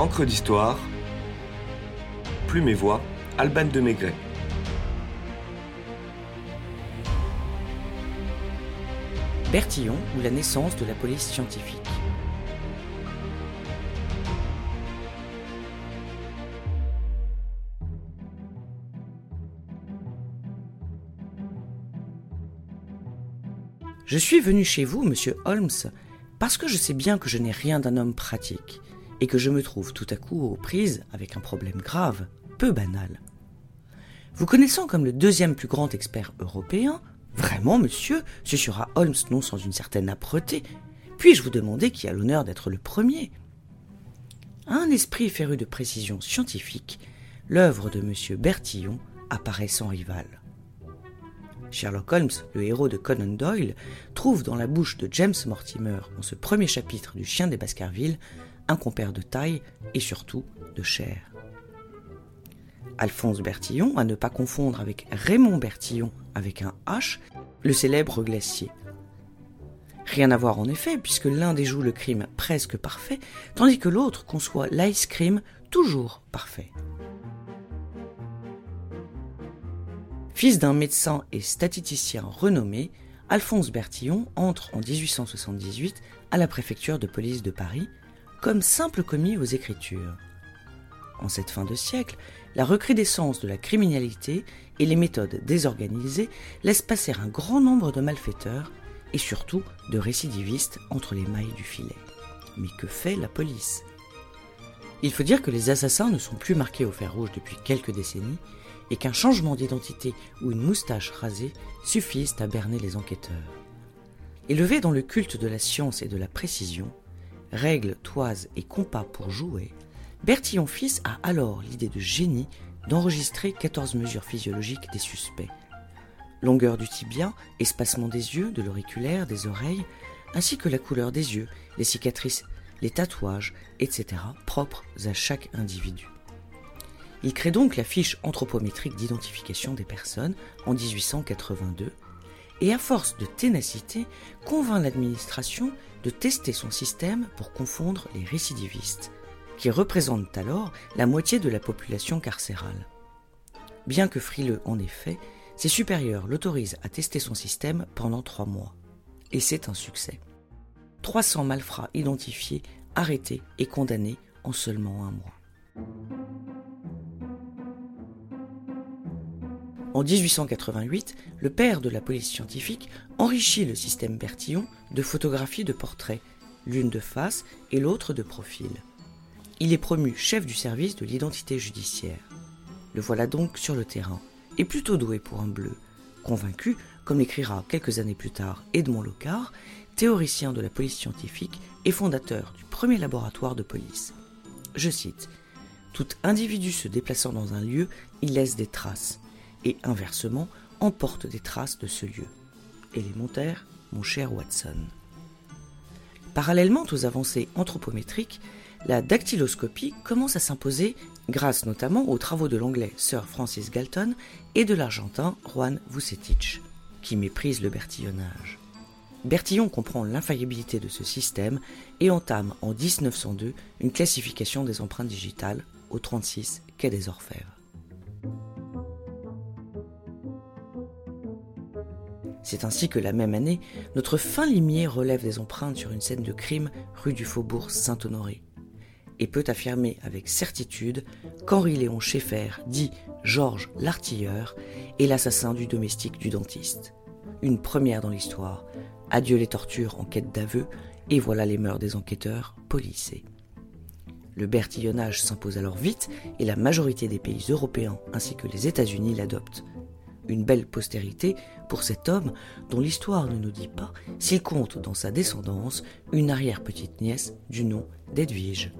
Encre d'histoire, Plume et Voix, Alban de Maigret. Bertillon ou la naissance de la police scientifique. Je suis venu chez vous, monsieur Holmes, parce que je sais bien que je n'ai rien d'un homme pratique, et que je me trouve tout à coup aux prises avec un problème grave, peu banal. Vous connaissant comme le deuxième plus grand expert européen, vraiment, monsieur, sera Holmes non sans une certaine âpreté, puis-je vous demander qui a l'honneur d'être le premier? Un esprit féru de précision scientifique, l'œuvre de monsieur Bertillon apparaît sans rival. Sherlock Holmes, le héros de Conan Doyle, trouve dans la bouche de James Mortimer, dans ce premier chapitre du Chien des Baskerville, un compère de taille et surtout de chair. Alphonse Bertillon, à ne pas confondre avec Raymond Bertillon avec un H, le célèbre glacier. Rien à voir en effet, puisque l'un déjoue le crime presque parfait, tandis que l'autre conçoit l'ice cream toujours parfait. Fils d'un médecin et statisticien renommé, Alphonse Bertillon entre en 1878 à la préfecture de police de Paris comme simple commis aux Écritures. En cette fin de siècle, la recrudescence de la criminalité et les méthodes désorganisées laissent passer un grand nombre de malfaiteurs et surtout de récidivistes entre les mailles du filet. Mais que fait la police? Il faut dire que les assassins ne sont plus marqués au fer rouge depuis quelques décennies et qu'un changement d'identité ou une moustache rasée suffisent à berner les enquêteurs. Élevé dans le culte de la science et de la précision, règles, toises et compas pour jouer, Bertillon fils a alors l'idée de génie d'enregistrer 14 mesures physiologiques des suspects. Longueur du tibia, espacement des yeux, de l'auriculaire, des oreilles, ainsi que la couleur des yeux, les cicatrices, les tatouages, etc., propres à chaque individu. Il crée donc la fiche anthropométrique d'identification des personnes en 1882 et à force de ténacité convainc l'administration de tester son système pour confondre les récidivistes, qui représentent alors la moitié de la population carcérale. Bien que frileux en effet, ses supérieurs l'autorisent à tester son système pendant trois mois. Et c'est un succès. 300 malfrats identifiés, arrêtés et condamnés en seulement un mois. En 1888, le père de la police scientifique enrichit le système Bertillon de photographies de portraits, l'une de face et l'autre de profil. Il est promu chef du service de l'identité judiciaire. Le voilà donc sur le terrain, et plutôt doué pour un bleu, convaincu, comme l'écrira quelques années plus tard Edmond Locard, théoricien de la police scientifique et fondateur du premier laboratoire de police. Je cite Tout individu se déplaçant dans un lieu, il laisse des traces et inversement emporte des traces de ce lieu. Élémentaire, mon cher Watson. Parallèlement aux avancées anthropométriques, la dactyloscopie commence à s'imposer grâce notamment aux travaux de l'anglais Sir Francis Galton et de l'argentin Juan Vucetich, qui méprisent le bertillonnage. Bertillon comprend l'infaillibilité de ce système et entame en 1902 une classification des empreintes digitales au 36 quai des Orfèvres. C'est ainsi que la même année, notre fin limier relève des empreintes sur une scène de crime rue du Faubourg Saint-Honoré et peut affirmer avec certitude qu'Henri Léon Schaeffer, dit Georges l'artilleur, est l'assassin du domestique du dentiste. Une première dans l'histoire. Adieu les tortures en quête d'aveu, et voilà les mœurs des enquêteurs policés. Le bertillonnage s'impose alors vite et la majorité des pays européens ainsi que les États-Unis l'adoptent une belle postérité pour cet homme dont l'histoire ne nous dit pas s'il compte dans sa descendance une arrière-petite-nièce du nom d'Edwige.